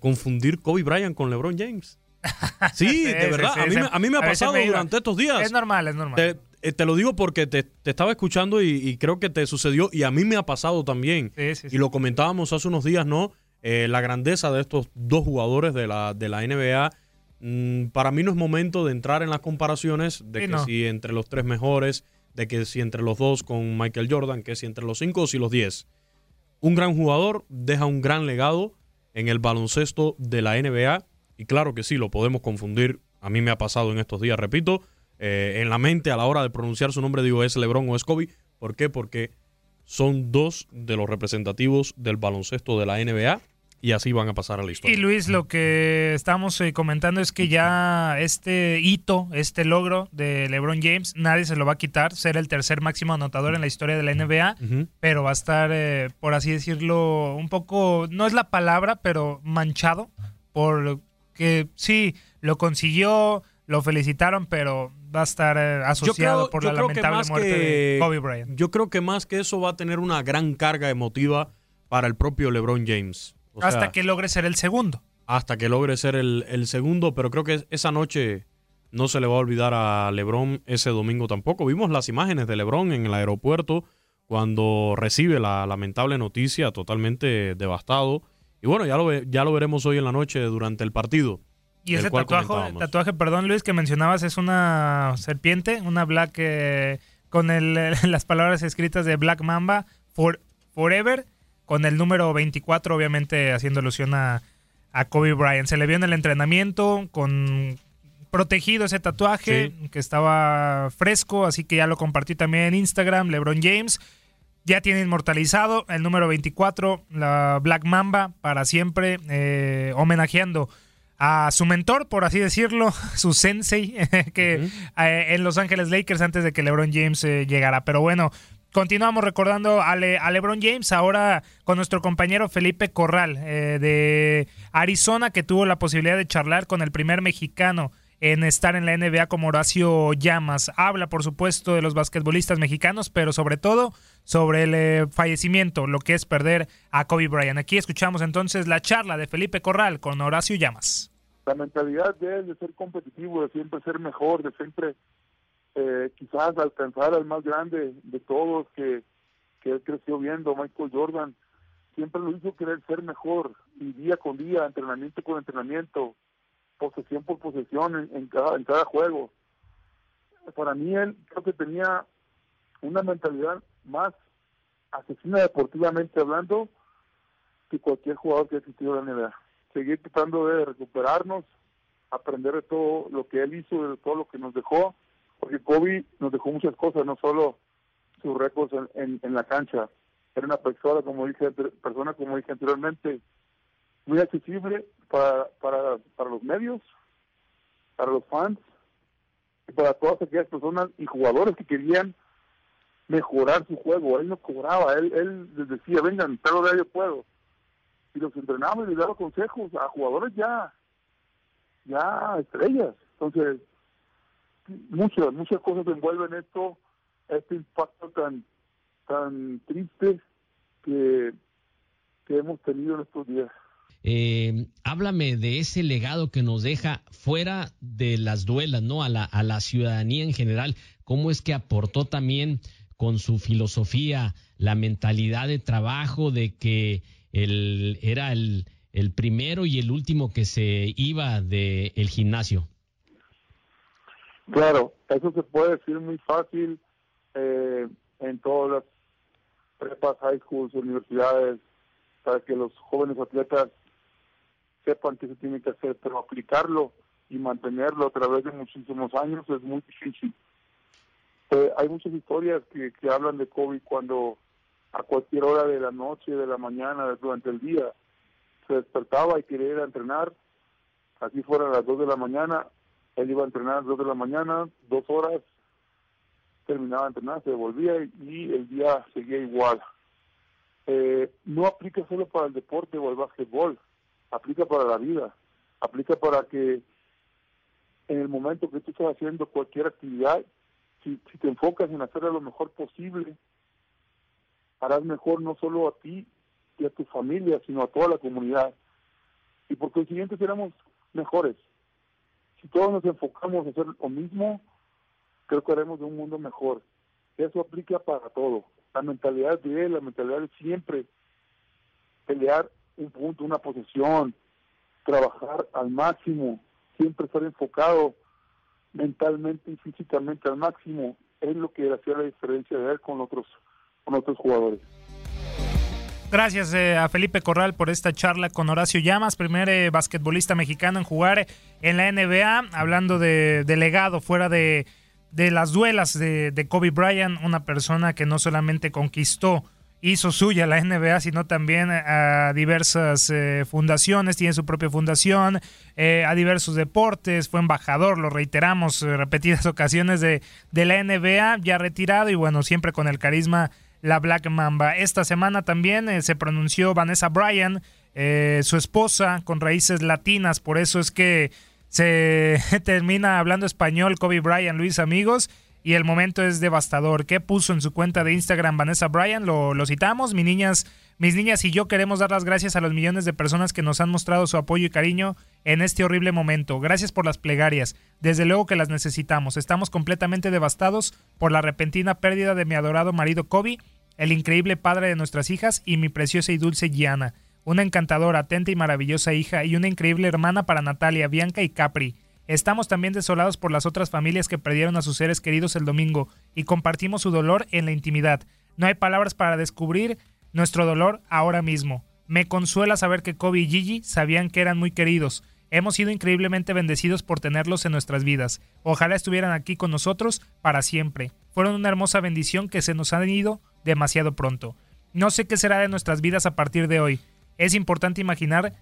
confundir Kobe Bryant con LeBron James. Sí, de verdad. a, mí, me ha pasado durante estos días. Es normal, es normal. Te, eh, lo digo porque te, estaba escuchando y, creo que te sucedió y a mí me ha pasado también. y lo comentábamos hace unos días, ¿no? Eh, la grandeza de estos dos jugadores de la, de la NBA. Mm, para mí no es momento de entrar en las comparaciones de que si entre los tres mejores, de que si entre los dos con Michael Jordan, que si entre los cinco o si los diez. Un gran jugador deja un gran legado en el baloncesto de la NBA y claro que sí, lo podemos confundir. A mí me ha pasado en estos días, repito, eh, en la mente a la hora de pronunciar su nombre digo es LeBron o es Kobe. ¿Por qué? Porque son dos de los representativos del baloncesto de la NBA y así van a pasar a la historia. Y Luis, lo que estamos eh, comentando es que ya este hito, este logro de LeBron James, nadie se lo va a quitar, ser el tercer máximo anotador en la historia de la NBA, pero va a estar, eh, por así decirlo, un poco, no es la palabra, pero manchado por que sí, lo consiguió, lo felicitaron, pero va a estar eh, asociado por la lamentable muerte de Kobe Bryant. Yo creo que más que eso va a tener una gran carga emotiva para el propio LeBron James. hasta que logre ser el segundo. Hasta que logre ser el, segundo, pero creo que esa noche no se le va a olvidar a LeBron ese domingo tampoco. Vimos las imágenes de LeBron en el aeropuerto cuando recibe la lamentable noticia, totalmente devastado. Y bueno, ya lo, ya lo veremos hoy en la noche durante el partido. Y ese tatuaje, tatuaje, perdón Luis, que mencionabas es una serpiente, una black eh, con las palabras escritas de Black Mamba for, Forever, con el número 24, obviamente haciendo alusión a, a Kobe Bryant. Se le vio en el entrenamiento con protegido ese tatuaje, que estaba fresco, así que ya lo compartí también en Instagram, LeBron James ya tiene inmortalizado el número 24, la Black Mamba, para siempre, eh, homenajeando a su mentor, por así decirlo, su sensei, que eh, en Los Ángeles Lakers antes de que LeBron James eh, llegara. Pero bueno, continuamos recordando a, a, LeBron James, ahora con nuestro compañero Felipe Corral de Arizona, que tuvo la posibilidad de charlar con el primer mexicano en estar en la NBA como Horacio Llamas. Habla, por supuesto, de los basquetbolistas mexicanos, pero sobre todo sobre el eh, fallecimiento, lo que es perder a Kobe Bryant. Aquí escuchamos entonces la charla de Felipe Corral con Horacio Llamas. La mentalidad de él de ser competitivo, de siempre ser mejor, de siempre eh, quizás alcanzar al más grande de todos que, que él creció viendo, Michael Jordan, siempre lo hizo querer ser mejor y día con día, entrenamiento con entrenamiento, posesión por posesión en, cada, en cada juego. Para mí él creo que tenía una mentalidad más asesina deportivamente hablando que cualquier jugador que ha existido en la NBA. Seguir tratando de recuperarnos, aprender de todo lo que él hizo, de todo lo que nos dejó, porque Kobe nos dejó muchas cosas, no solo sus récords en, en, la cancha. Era una persona, como dije, persona, como dije anteriormente, muy accesible para, para, para los medios, para los fans y para todas aquellas personas y jugadores que querían mejorar su juego. Él no cobraba, él, él les decía, vengan, de yo puedo. y los entrenaba y les daba consejos a jugadores ya, ya estrellas. Entonces, muchas, muchas cosas envuelven esto, este impacto tan, tan triste que, que hemos tenido en estos días. Eh, háblame de ese legado que nos deja fuera de las duelas, ¿no? A la, a la ciudadanía en general. ¿Cómo es que aportó también con su filosofía, la mentalidad de trabajo de que él era el, el primero y el último que se iba del el gimnasio? Claro, eso se puede decir muy fácil eh, en todas las prepas, high schools, universidades, para que los jóvenes atletas sepan qué se tiene que hacer, pero aplicarlo y mantenerlo a través de muchísimos años es muy difícil. Eh, hay muchas historias que, que hablan de COVID cuando a cualquier hora de la noche, de la mañana, durante el día, se despertaba y quería ir a entrenar, así fueran las 2 de la mañana, él iba a entrenar a las 2 de la mañana, dos horas, terminaba de entrenar, se devolvía y, el día seguía igual. Eh, no aplica solo para el deporte o el básquetbol, aplica para la vida, aplica para que en el momento que tú estás haciendo cualquier actividad, si, si te enfocas en hacer lo mejor posible, harás mejor no solo a ti y a tu familia, sino a toda la comunidad. Y por consiguiente seremos mejores. Si todos nos enfocamos a hacer lo mismo, creo que haremos de un mundo mejor. Eso aplica para todo. La mentalidad de él, la mentalidad de siempre pelear un punto, una posición, trabajar al máximo, siempre estar enfocado mentalmente y físicamente al máximo, es lo que hacía la diferencia de él con otros, con otros jugadores. Gracias eh, a Felipe Corral por esta charla con Horacio Llamas, primer eh, basquetbolista mexicano en jugar en la NBA, hablando de, de legado fuera de, de las duelas de, de, Kobe Bryant, una persona que no solamente conquistó, hizo suya la NBA, sino también a diversas eh, fundaciones, tiene su propia fundación, eh, a diversos deportes, fue embajador, lo reiteramos, eh, repetidas ocasiones de, de la NBA, ya retirado y bueno, siempre con el carisma la Black Mamba. Esta semana también eh, se pronunció Vanessa Bryan, eh, su esposa con raíces latinas, por eso es que se termina hablando español Kobe Bryant, Luis amigos, y el momento es devastador. ¿Qué puso en su cuenta de Instagram Vanessa Bryan? Lo, citamos, mis niñas, mis niñas y yo queremos dar las gracias a los millones de personas que nos han mostrado su apoyo y cariño en este horrible momento. Gracias por las plegarias. Desde luego que las necesitamos. Estamos completamente devastados por la repentina pérdida de mi adorado marido Kobe el increíble padre de nuestras hijas y mi preciosa y dulce Gianna, una encantadora, atenta y maravillosa hija y una increíble hermana para Natalia, Bianca y Capri. Estamos también desolados por las otras familias que perdieron a sus seres queridos el domingo y compartimos su dolor en la intimidad. No hay palabras para descubrir nuestro dolor ahora mismo. Me consuela saber que Kobe y Gigi sabían que eran muy queridos. Hemos sido increíblemente bendecidos por tenerlos en nuestras vidas. Ojalá estuvieran aquí con nosotros para siempre. Fueron una hermosa bendición que se nos han ido demasiado pronto. No sé qué será de nuestras vidas a partir de hoy. Es importante imaginar,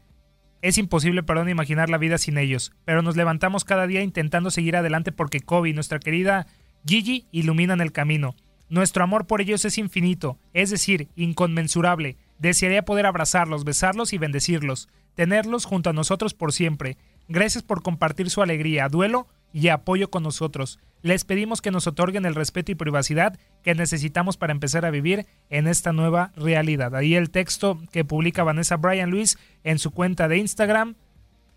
es imposible, perdón, imaginar la vida sin ellos, pero nos levantamos cada día intentando seguir adelante porque Kobe y nuestra querida Gigi iluminan el camino. Nuestro amor por ellos es infinito, es decir, inconmensurable. Desearía poder abrazarlos, besarlos y bendecirlos, tenerlos junto a nosotros por siempre. Gracias por compartir su alegría, duelo y apoyo con nosotros. Les pedimos que nos otorguen el respeto y privacidad que necesitamos para empezar a vivir en esta nueva realidad. Ahí el texto que publica Vanessa Bryan Luis en su cuenta de Instagram.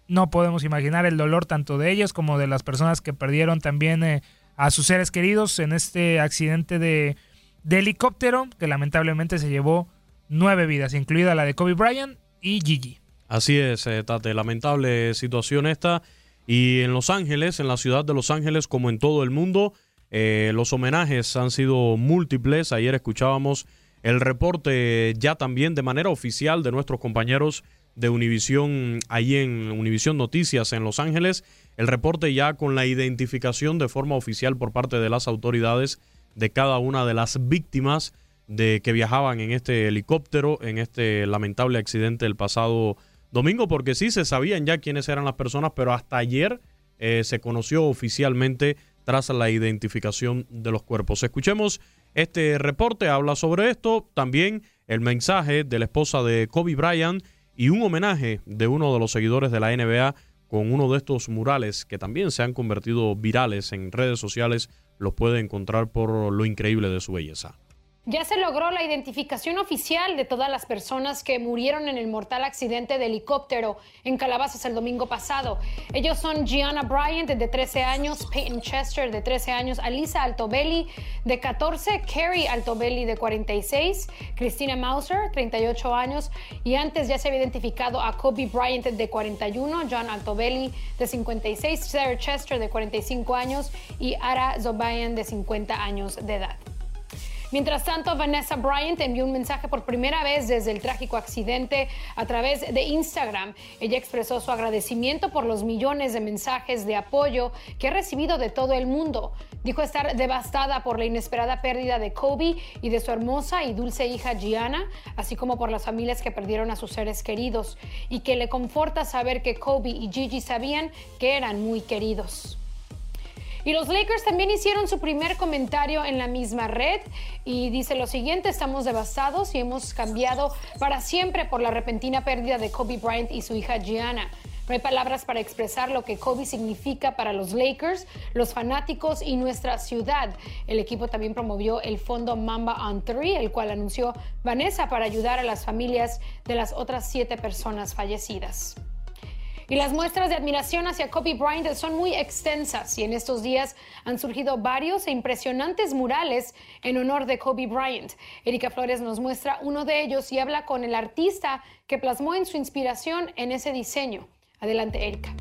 No podemos imaginar el dolor tanto de ellos como de las personas que perdieron también eh, a sus seres queridos en este accidente de, de helicóptero que lamentablemente se llevó nueve vidas, incluida la de Kobe Bryant y Gigi. Así es, eh, Tate, lamentable situación esta. Y en Los Ángeles, en la ciudad de Los Ángeles, como en todo el mundo, eh, los homenajes han sido múltiples. Ayer escuchábamos el reporte ya también de manera oficial de nuestros compañeros de Univisión, ahí en Univisión Noticias en Los Ángeles, el reporte ya con la identificación de forma oficial por parte de las autoridades de cada una de las víctimas de que viajaban en este helicóptero en este lamentable accidente el pasado domingo, porque sí se sabían ya quiénes eran las personas, pero hasta ayer eh, se conoció oficialmente tras la identificación de los cuerpos. Escuchemos este reporte, habla sobre esto, también el mensaje de la esposa de Kobe Bryant y un homenaje de uno de los seguidores de la NBA con uno de estos murales que también se han convertido virales en redes sociales, los puede encontrar por lo increíble de su belleza. Ya se logró la identificación oficial de todas las personas que murieron en el mortal accidente de helicóptero en Calabazas el domingo pasado. Ellos son Gianna Bryant, de 13 años, Peyton Chester, de 13 años, Alisa Altobelli, de 14, Carrie Altobelli, de 46, Christina Mauser, 38 años, y antes ya se había identificado a Kobe Bryant, de 41, John Altobelli, de 56, Sarah Chester, de 45 años, y Ara Zobayan, de 50 años de edad. Mientras tanto, Vanessa Bryant envió un mensaje por primera vez desde el trágico accidente a través de Instagram. Ella expresó su agradecimiento por los millones de mensajes de apoyo que ha recibido de todo el mundo. Dijo estar devastada por la inesperada pérdida de Kobe y de su hermosa y dulce hija Gianna, así como por las familias que perdieron a sus seres queridos, y que le conforta saber que Kobe y Gigi sabían que eran muy queridos. Y los Lakers también hicieron su primer comentario en la misma red y dice lo siguiente, estamos devastados y hemos cambiado para siempre por la repentina pérdida de Kobe Bryant y su hija Gianna. No hay palabras para expresar lo que Kobe significa para los Lakers, los fanáticos y nuestra ciudad. El equipo también promovió el fondo Mamba on Three, el cual anunció Vanessa para ayudar a las familias de las otras siete personas fallecidas. Y las muestras de admiración hacia Kobe Bryant son muy extensas y en estos días han surgido varios e impresionantes murales en honor de Kobe Bryant. Erika Flores nos muestra uno de ellos y habla con el artista que plasmó en su inspiración en ese diseño. Adelante, Erika.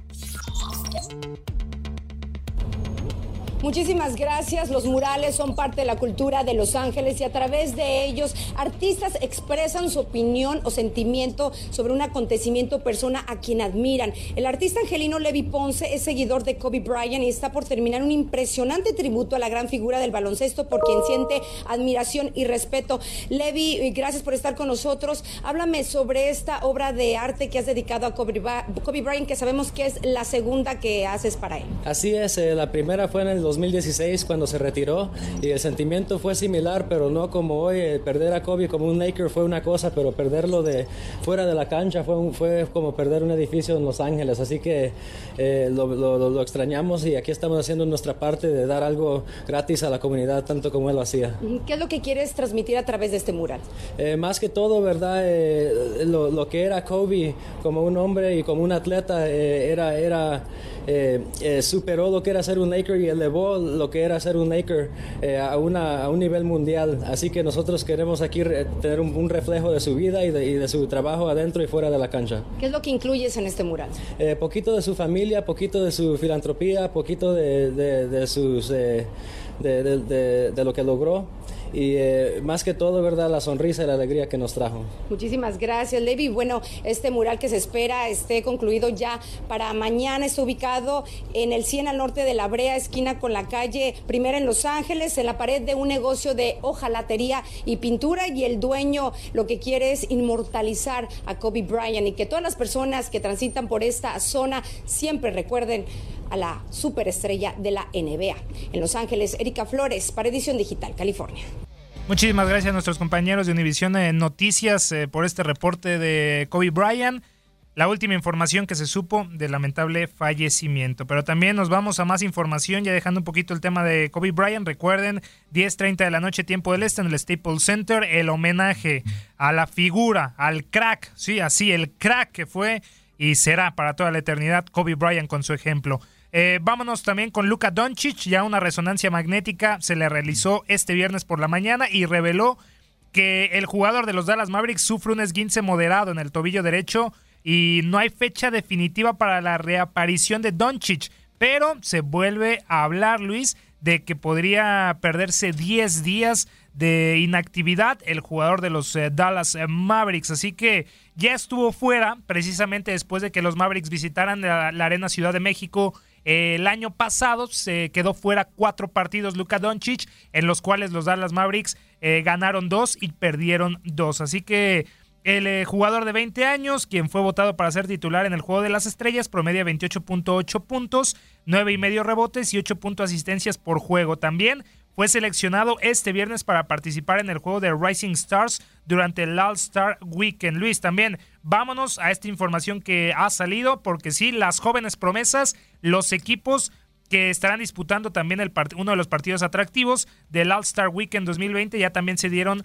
Muchísimas gracias. Los murales son parte de la cultura de Los Ángeles y a través de ellos artistas expresan su opinión o sentimiento sobre un acontecimiento persona a quien admiran. El artista Angelino Levi Ponce es seguidor de Kobe Bryant y está por terminar un impresionante tributo a la gran figura del baloncesto por quien siente admiración y respeto. Levi, eh, gracias por estar con nosotros. Háblame sobre esta obra de arte que has dedicado a Kobe, Bryant, que sabemos que es la segunda que haces para él. Así es, eh, la primera fue en el 2016 cuando se retiró y el sentimiento fue similar, pero no como hoy. Eh, perder a Kobe como un Laker fue una cosa, pero perderlo de fuera de la cancha fue, fue como perder un edificio en Los Ángeles. Así que eh, lo, lo, extrañamos y aquí estamos haciendo nuestra parte de dar algo gratis a la comunidad, tanto como él lo hacía. ¿Qué es lo que quieres transmitir a través de este mural? Eh, más que todo, ¿verdad? Lo, lo, que era Kobe como un hombre y como un atleta era... era superó lo que era ser un Laker y elevó lo que era ser un Laker eh, a, una, a, un nivel mundial. Así que nosotros queremos aquí tener un, reflejo de su vida y de, su trabajo adentro y fuera de la cancha. ¿Qué es lo que incluyes en este mural? Eh, poquito de su familia, poquito de su filantropía, poquito de, de sus... Eh, de, lo que logró y eh, más que todo, ¿verdad? La sonrisa y la alegría que nos trajo. Muchísimas gracias, Levi. Bueno, este mural que se espera esté concluido ya para mañana. Está ubicado en el 100 al norte de la Brea, esquina con la calle Primera en Los Ángeles, en la pared de un negocio de hojalatería y pintura. Y el dueño lo que quiere es inmortalizar a Kobe Bryant y que todas las personas que transitan por esta zona siempre recuerden a la superestrella de la NBA. En Los Ángeles, Erika Flores, para Edición Digital, California. Muchísimas gracias a nuestros compañeros de Univisión Noticias eh, por este reporte de Kobe Bryant. La última información que se supo del lamentable fallecimiento. Pero también nos vamos a más información, ya dejando un poquito el tema de Kobe Bryant. Recuerden, 10.30 de la noche, tiempo del este, en el Staples Center, el homenaje a la figura, al crack, sí, así, el crack que fue y será para toda la eternidad Kobe Bryant con su ejemplo. Eh, vámonos también con Luka Doncic, ya una resonancia magnética se le realizó este viernes por la mañana y reveló que el jugador de los Dallas Mavericks sufre un esguince moderado en el tobillo derecho y no hay fecha definitiva para la reaparición de Doncic, pero se vuelve a hablar, Luis, de que podría perderse 10 días de inactividad el jugador de los eh, Dallas Mavericks. Así que ya estuvo fuera precisamente después de que los Mavericks visitaran la Arena Ciudad de México el año pasado se quedó fuera cuatro partidos Luka Doncic, en los cuales los Dallas Mavericks eh, ganaron dos y perdieron dos. Así que el eh, jugador de 20 años, quien fue votado para ser titular en el Juego de las Estrellas, promedia 28.8 puntos, nueve y medio rebotes y 8 puntos asistencias por juego. También fue seleccionado este viernes para participar en el juego de Rising Stars durante el All-Star Weekend. Luis, también vámonos a esta información que ha salido, porque sí, las jóvenes promesas, los equipos que estarán disputando también el uno de los partidos atractivos del All-Star Weekend 2020 ya también se dieron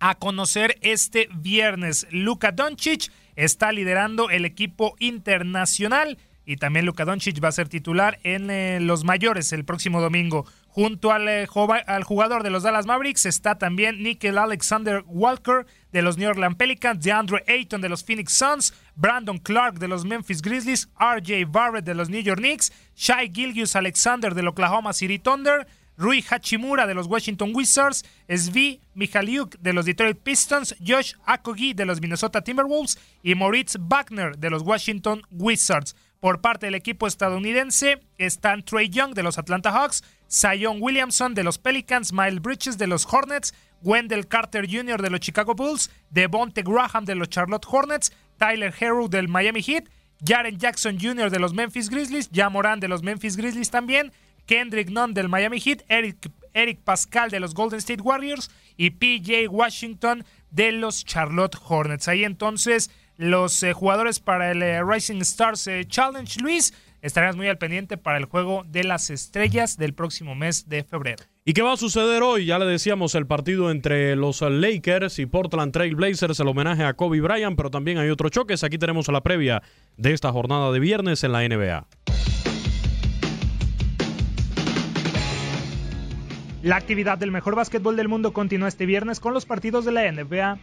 a conocer este viernes. Luka Doncic está liderando el equipo internacional y también Luka Doncic va a ser titular en eh, los mayores el próximo domingo. Junto al, eh, jugador de los Dallas Mavericks está también Nickel Alexander Walker de los New Orleans Pelicans, DeAndre Ayton de los Phoenix Suns, Brandon Clark de los Memphis Grizzlies, RJ Barrett de los New York Knicks, Shai Gilgius Alexander del Oklahoma City Thunder, Rui Hachimura de los Washington Wizards, Svi Mikhaliuk de los Detroit Pistons, Josh Akogi de los Minnesota Timberwolves y Moritz Wagner de los Washington Wizards. Por parte del equipo estadounidense están Trey Young de los Atlanta Hawks, Zion Williamson de los Pelicans, Miles Bridges de los Hornets, Wendell Carter Jr. de los Chicago Bulls, Devonte Graham de los Charlotte Hornets, Tyler Herro del Miami Heat, Jaren Jackson Jr. de los Memphis Grizzlies, Jamoran de los Memphis Grizzlies también, Kendrick Nunn del Miami Heat, Eric, Eric Pascal de los Golden State Warriors y PJ Washington de los Charlotte Hornets. Ahí entonces los eh, jugadores para el eh, Rising Stars eh, Challenge, Luis, estaremos muy al pendiente para el juego de las estrellas del próximo mes de febrero. ¿Y qué va a suceder hoy? Ya le decíamos el partido entre los Lakers y Portland Trail Blazers, el homenaje a Kobe Bryant, pero también hay otros choques. Aquí tenemos la previa de esta jornada de viernes en la NBA. La actividad del mejor básquetbol del mundo continúa este viernes con los partidos de la NBA.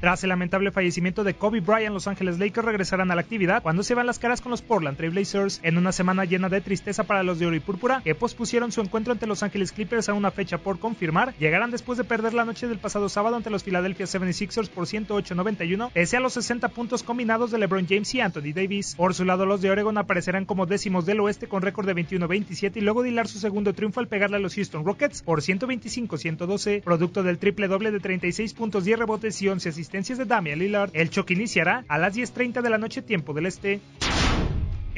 Tras el lamentable fallecimiento de Kobe Bryant, Los Ángeles Lakers regresarán a la actividad cuando se van las caras con los Portland Trail Blazers en una semana llena de tristeza para los de Oro y Púrpura que pospusieron su encuentro ante Los Ángeles Clippers a una fecha por confirmar. Llegarán después de perder la noche del pasado sábado ante los Philadelphia 76ers por 108-91, pese a los 60 puntos combinados de LeBron James y Anthony Davis. Por su lado, los de Oregon aparecerán como décimos del oeste con récord de 21-27 y luego de hilar su segundo triunfo al pegarle a los Houston Rockets por 125-112, producto del triple doble de 36 puntos, 10 rebotes y 11 asistencias de Damian Lillard. El choque iniciará a las 10.30 de la noche tiempo del este.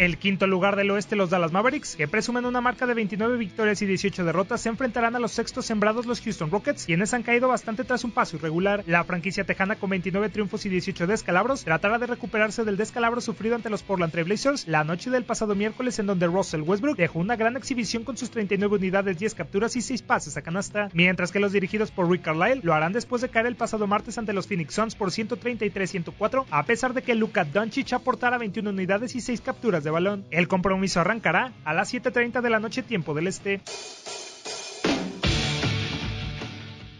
El quinto lugar del oeste, los Dallas Mavericks, que presumen una marca de 29 victorias y 18 derrotas, se enfrentarán a los sextos sembrados, los Houston Rockets, quienes han caído bastante tras un paso irregular. La franquicia tejana, con 29 triunfos y 18 descalabros, tratará de recuperarse del descalabro sufrido ante los Portland Trail Blazers la noche del pasado miércoles, en donde Russell Westbrook dejó una gran exhibición con sus 39 unidades, 10 capturas y 6 pases a canasta, mientras que los dirigidos por Rick Carlisle lo harán después de caer el pasado martes ante los Phoenix Suns por 133-104, a pesar de que Luka Doncic aportara 21 unidades y 6 capturas de balón. El compromiso arrancará a las 7.30 de la noche tiempo del este.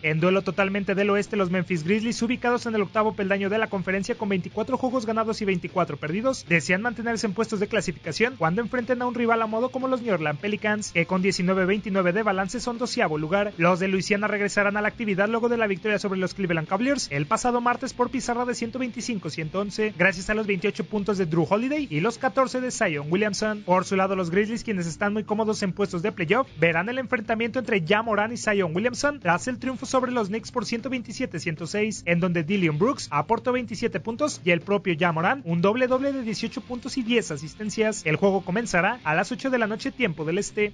En duelo totalmente del oeste, los Memphis Grizzlies, ubicados en el octavo peldaño de la conferencia con 24 juegos ganados y 24 perdidos, desean mantenerse en puestos de clasificación cuando enfrenten a un rival a modo como los New Orleans Pelicans, que con 19-29 de balance son doceavo lugar. Los de Luisiana regresarán a la actividad luego de la victoria sobre los Cleveland Cavaliers el pasado martes por pizarra de 125-111, gracias a los 28 puntos de Drew Holiday y los 14 de Zion Williamson. Por su lado, los Grizzlies, quienes están muy cómodos en puestos de playoff, verán el enfrentamiento entre Ja Moran y Zion Williamson tras el triunfo sobre los Knicks por 127-106, en donde Dillion Brooks aportó 27 puntos y el propio Jamoran un doble doble de 18 puntos y 10 asistencias. El juego comenzará a las 8 de la noche tiempo del este.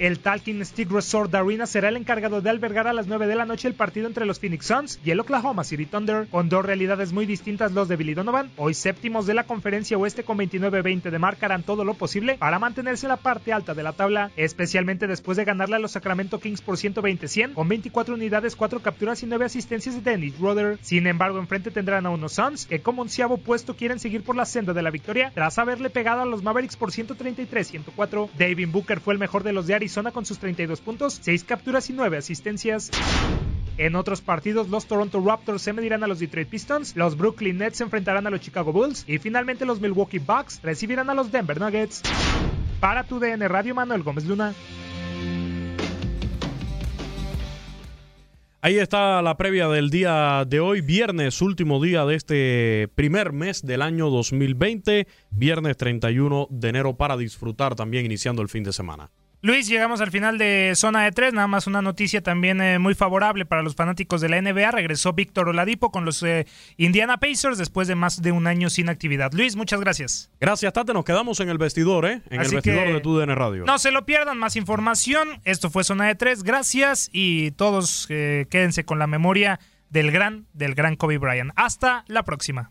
El Talking Stick Resort Arena será el encargado de albergar a las 9 de la noche el partido entre los Phoenix Suns y el Oklahoma City Thunder, con dos realidades muy distintas los de Billy Donovan. Hoy séptimos de la conferencia oeste con 29-20 de marca harán todo lo posible para mantenerse en la parte alta de la tabla, especialmente después de ganarle a los Sacramento Kings por 120-100 con 24 unidades, 4 capturas y 9 asistencias de Dennis Roder. Sin embargo, enfrente tendrán a unos Suns que como onceavo puesto quieren seguir por la senda de la victoria tras haberle pegado a los Mavericks por 133-104. David Booker fue el mejor de los de Arizona zona con sus 32 puntos, 6 capturas y 9 asistencias. En otros partidos, los Toronto Raptors se medirán a los Detroit Pistons, los Brooklyn Nets se enfrentarán a los Chicago Bulls y finalmente los Milwaukee Bucks recibirán a los Denver Nuggets. Para tu DN Radio, Manuel Gómez Luna. Ahí está la previa del día de hoy, viernes, último día de este primer mes del año 2020, viernes 31 de enero para disfrutar también iniciando el fin de semana. Luis, llegamos al final de zona de tres. Nada más una noticia también eh, muy favorable para los fanáticos de la NBA. Regresó Víctor Oladipo con los eh, Indiana Pacers después de más de un año sin actividad. Luis, muchas gracias. Gracias, Tate. Nos quedamos en el vestidor, ¿eh? En el vestidor de TUDN Radio. No se lo pierdan. Más información. Esto fue zona de tres. Gracias y todos eh, quédense con la memoria del gran, del gran Kobe Bryant. Hasta la próxima.